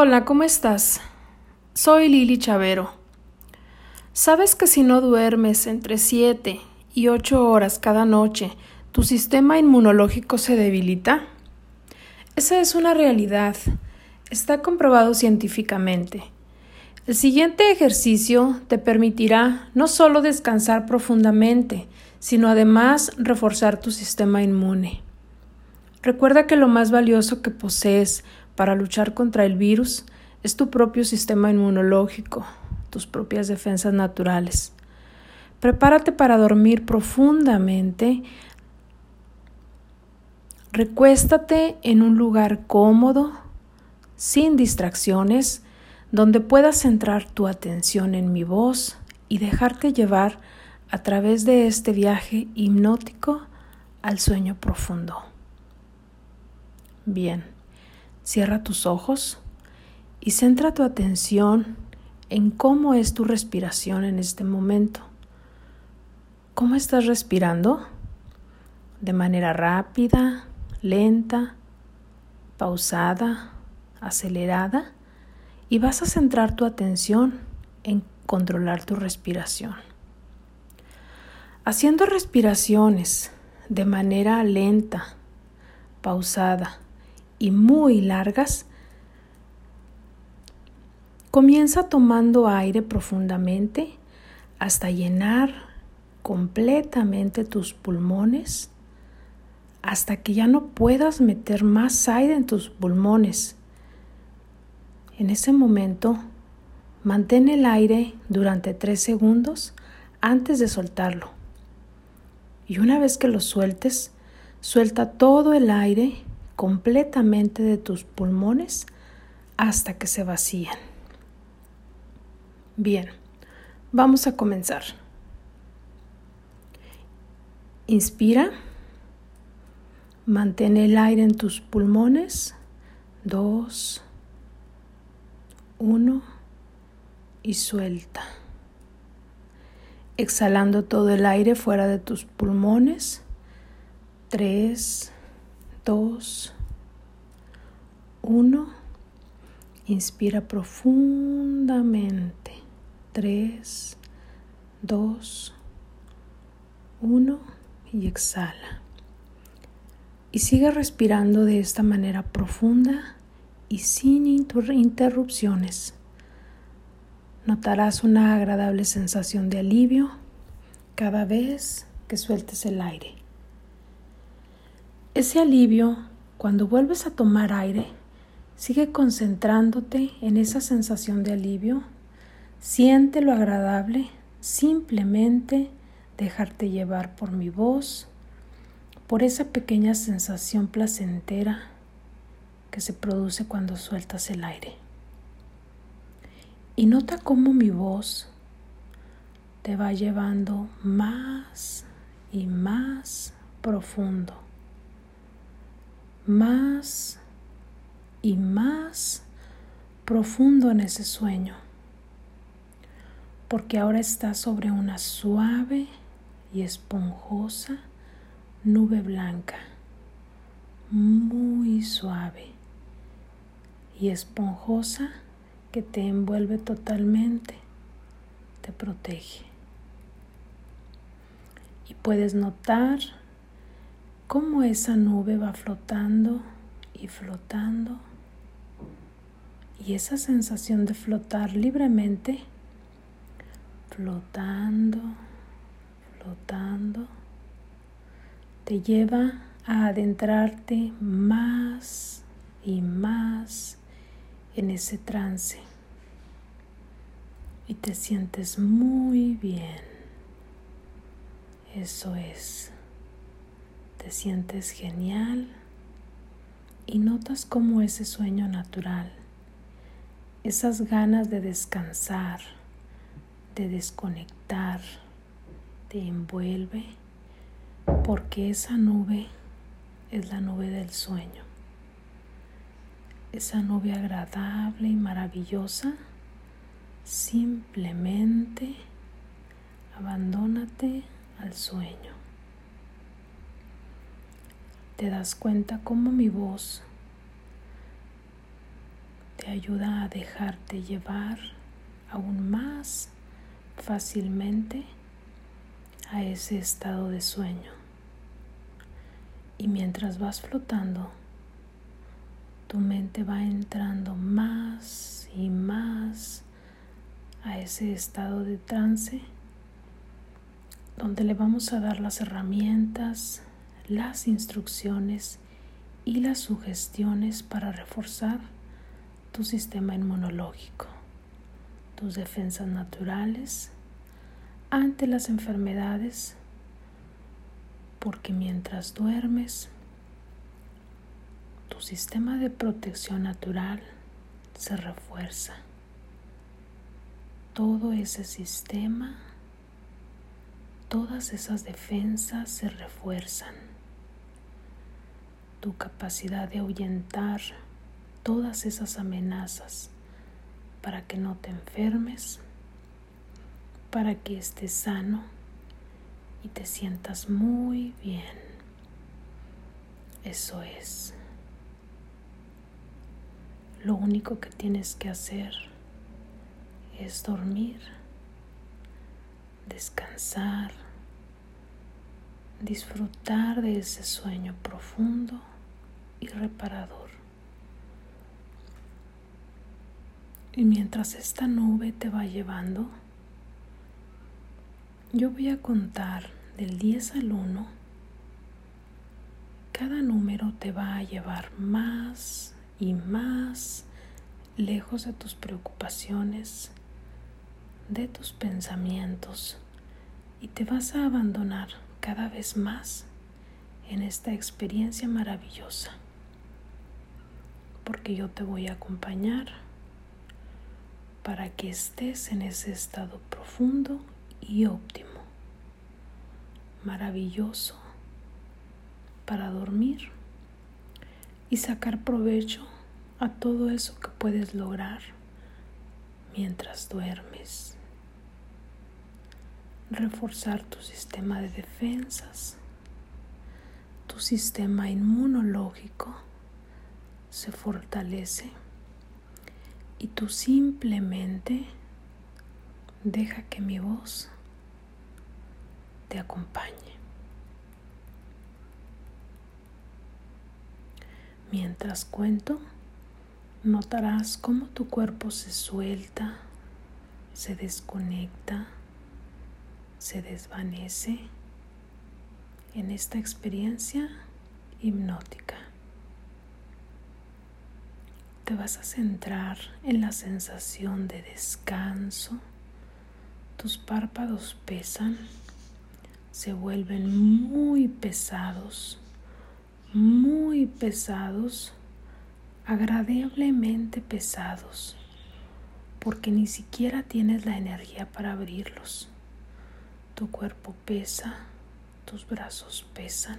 Hola, ¿cómo estás? Soy Lili Chavero. ¿Sabes que si no duermes entre 7 y 8 horas cada noche, tu sistema inmunológico se debilita? Esa es una realidad. Está comprobado científicamente. El siguiente ejercicio te permitirá no solo descansar profundamente, sino además reforzar tu sistema inmune. Recuerda que lo más valioso que posees para luchar contra el virus es tu propio sistema inmunológico, tus propias defensas naturales. Prepárate para dormir profundamente. Recuéstate en un lugar cómodo, sin distracciones, donde puedas centrar tu atención en mi voz y dejarte llevar a través de este viaje hipnótico al sueño profundo. Bien. Cierra tus ojos y centra tu atención en cómo es tu respiración en este momento. ¿Cómo estás respirando? ¿De manera rápida, lenta, pausada, acelerada? Y vas a centrar tu atención en controlar tu respiración. Haciendo respiraciones de manera lenta, pausada, y muy largas, comienza tomando aire profundamente hasta llenar completamente tus pulmones, hasta que ya no puedas meter más aire en tus pulmones. En ese momento, mantén el aire durante tres segundos antes de soltarlo. Y una vez que lo sueltes, suelta todo el aire completamente de tus pulmones hasta que se vacíen. Bien, vamos a comenzar. Inspira, mantén el aire en tus pulmones. Dos, uno y suelta. Exhalando todo el aire fuera de tus pulmones. Tres, dos, uno. Inspira profundamente. Tres, dos, uno. Y exhala. Y sigue respirando de esta manera profunda y sin interrupciones. Notarás una agradable sensación de alivio cada vez que sueltes el aire. Ese alivio, cuando vuelves a tomar aire, sigue concentrándote en esa sensación de alivio. Siente lo agradable, simplemente dejarte llevar por mi voz, por esa pequeña sensación placentera que se produce cuando sueltas el aire. Y nota cómo mi voz te va llevando más y más profundo más y más profundo en ese sueño, porque ahora estás sobre una suave y esponjosa nube blanca, muy suave y esponjosa que te envuelve totalmente, te protege. Y puedes notar cómo esa nube va flotando y flotando. Y esa sensación de flotar libremente, flotando, flotando, te lleva a adentrarte más y más en ese trance. Y te sientes muy bien. Eso es te sientes genial y notas cómo ese sueño natural, esas ganas de descansar, de desconectar, te envuelve porque esa nube es la nube del sueño. Esa nube agradable y maravillosa, simplemente abandónate al sueño te das cuenta cómo mi voz te ayuda a dejarte llevar aún más fácilmente a ese estado de sueño. Y mientras vas flotando, tu mente va entrando más y más a ese estado de trance donde le vamos a dar las herramientas, las instrucciones y las sugestiones para reforzar tu sistema inmunológico, tus defensas naturales ante las enfermedades, porque mientras duermes, tu sistema de protección natural se refuerza. Todo ese sistema, todas esas defensas se refuerzan. Tu capacidad de ahuyentar todas esas amenazas para que no te enfermes, para que estés sano y te sientas muy bien. Eso es. Lo único que tienes que hacer es dormir, descansar, disfrutar de ese sueño profundo y reparador. Y mientras esta nube te va llevando, yo voy a contar del 10 al 1. Cada número te va a llevar más y más lejos de tus preocupaciones, de tus pensamientos, y te vas a abandonar cada vez más en esta experiencia maravillosa, porque yo te voy a acompañar para que estés en ese estado profundo y óptimo, maravilloso para dormir y sacar provecho a todo eso que puedes lograr mientras duermes. Reforzar tu sistema de defensas, tu sistema inmunológico se fortalece y tú simplemente deja que mi voz te acompañe. Mientras cuento, notarás cómo tu cuerpo se suelta, se desconecta, se desvanece en esta experiencia hipnótica te vas a centrar en la sensación de descanso. Tus párpados pesan, se vuelven muy pesados, muy pesados, agradablemente pesados, porque ni siquiera tienes la energía para abrirlos. Tu cuerpo pesa, tus brazos pesan,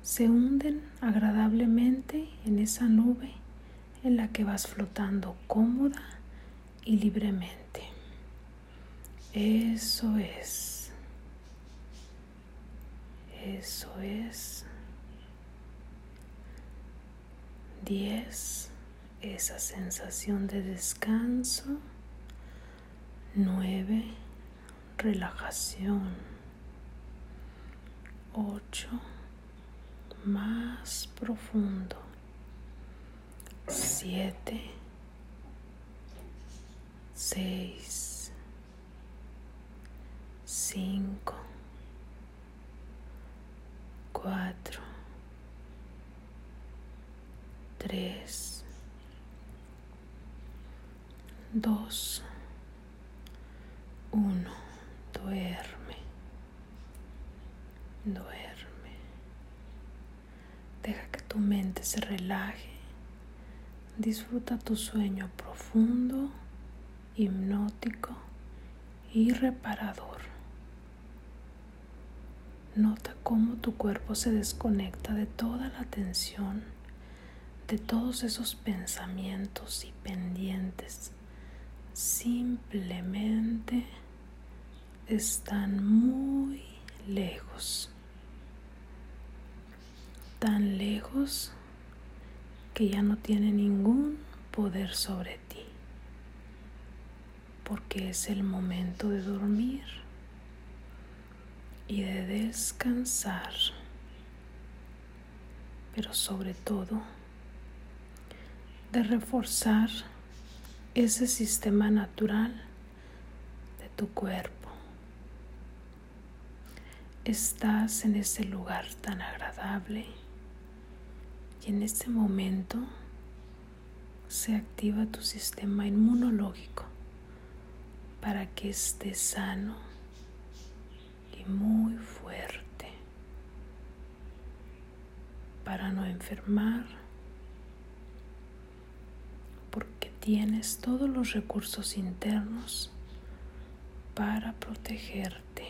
se hunden agradablemente en esa nube en la que vas flotando cómoda y libremente. Eso es. Eso es. 10. Esa sensación de descanso. 9 relajación. Ocho, más profundo. Siete, seis, cinco, cuatro, tres, dos. Deja que tu mente se relaje Disfruta tu sueño profundo, hipnótico y reparador. Nota cómo tu cuerpo se desconecta de toda la tensión, de todos esos pensamientos y pendientes. Simplemente están muy lejos. Tan lejos que ya no tiene ningún poder sobre ti, porque es el momento de dormir y de descansar, pero sobre todo de reforzar ese sistema natural de tu cuerpo. Estás en ese lugar tan agradable en este momento se activa tu sistema inmunológico para que estés sano y muy fuerte para no enfermar porque tienes todos los recursos internos para protegerte.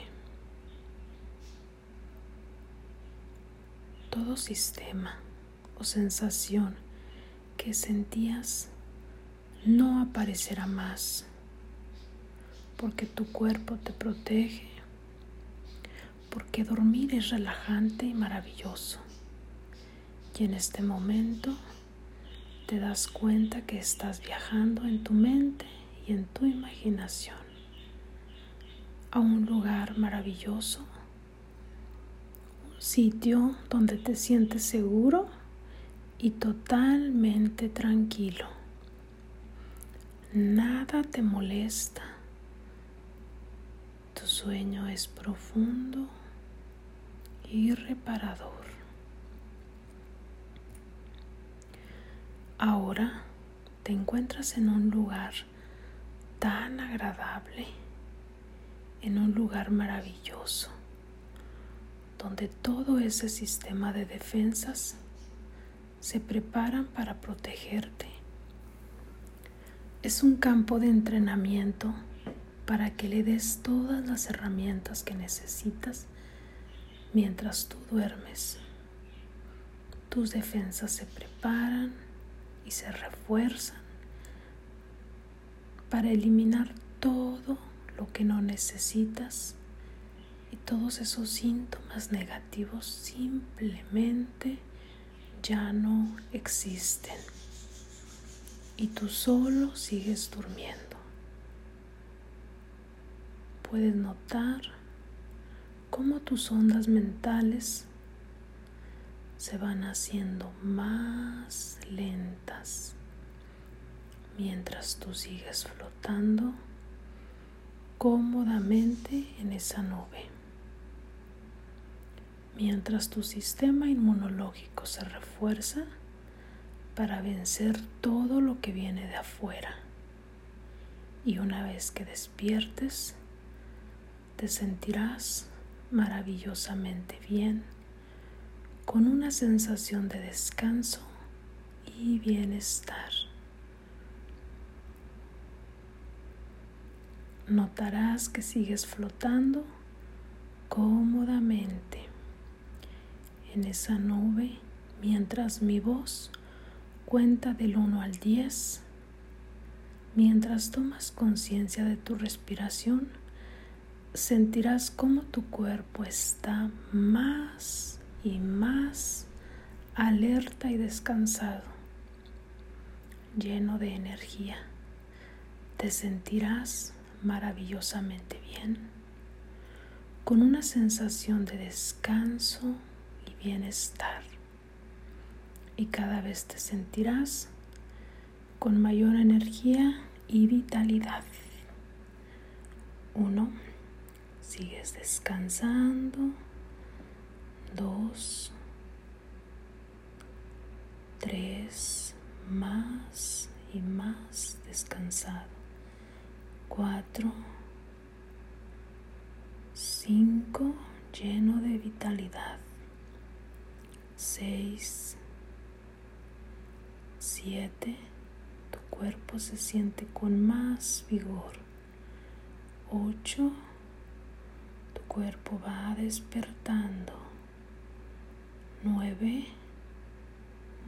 Todo sistema o sensación que sentías no aparecerá más, porque tu cuerpo te protege, porque dormir es relajante y maravilloso. Y en este momento te das cuenta que estás viajando en tu mente y en tu imaginación a un lugar maravilloso, un sitio donde te sientes seguro y totalmente tranquilo. Nada te molesta. Tu sueño es profundo y reparador. Ahora te encuentras en un lugar tan agradable, en un lugar maravilloso, donde todo ese sistema de defensas se preparan para protegerte. Es un campo de entrenamiento para que le des todas las herramientas que necesitas mientras tú duermes. Tus defensas se preparan y se refuerzan para eliminar todo lo que no necesitas y todos esos síntomas negativos simplemente ya no existen y tú solo sigues durmiendo. Puedes notar cómo tus ondas mentales se van haciendo más lentas mientras tú sigues flotando cómodamente en esa nube mientras tu sistema inmunológico se refuerza para vencer todo lo que viene de afuera. Y una vez que despiertes, te sentirás maravillosamente bien, con una sensación de descanso y bienestar. Notarás que sigues flotando cómodamente en esa nube mientras mi voz cuenta del 1 al 10. Mientras tomas conciencia de tu respiración, sentirás cómo tu cuerpo está más y más alerta y descansado, lleno de energía. Te sentirás maravillosamente bien, con una sensación de descanso bienestar. Y cada vez te sentirás con mayor energía y vitalidad. Uno, sigues descansando. Dos, tres, más y más descansado. Cuatro, cinco, lleno de vitalidad. 6, 7, tu cuerpo se siente con más vigor. 8, tu cuerpo va despertando. 9,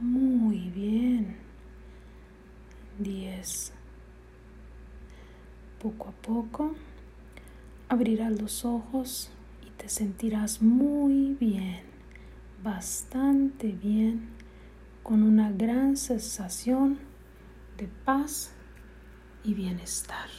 muy bien. 10, poco a poco abrirás los ojos y te sentirás muy bien bastante bien con una gran sensación darte paz y bienestar.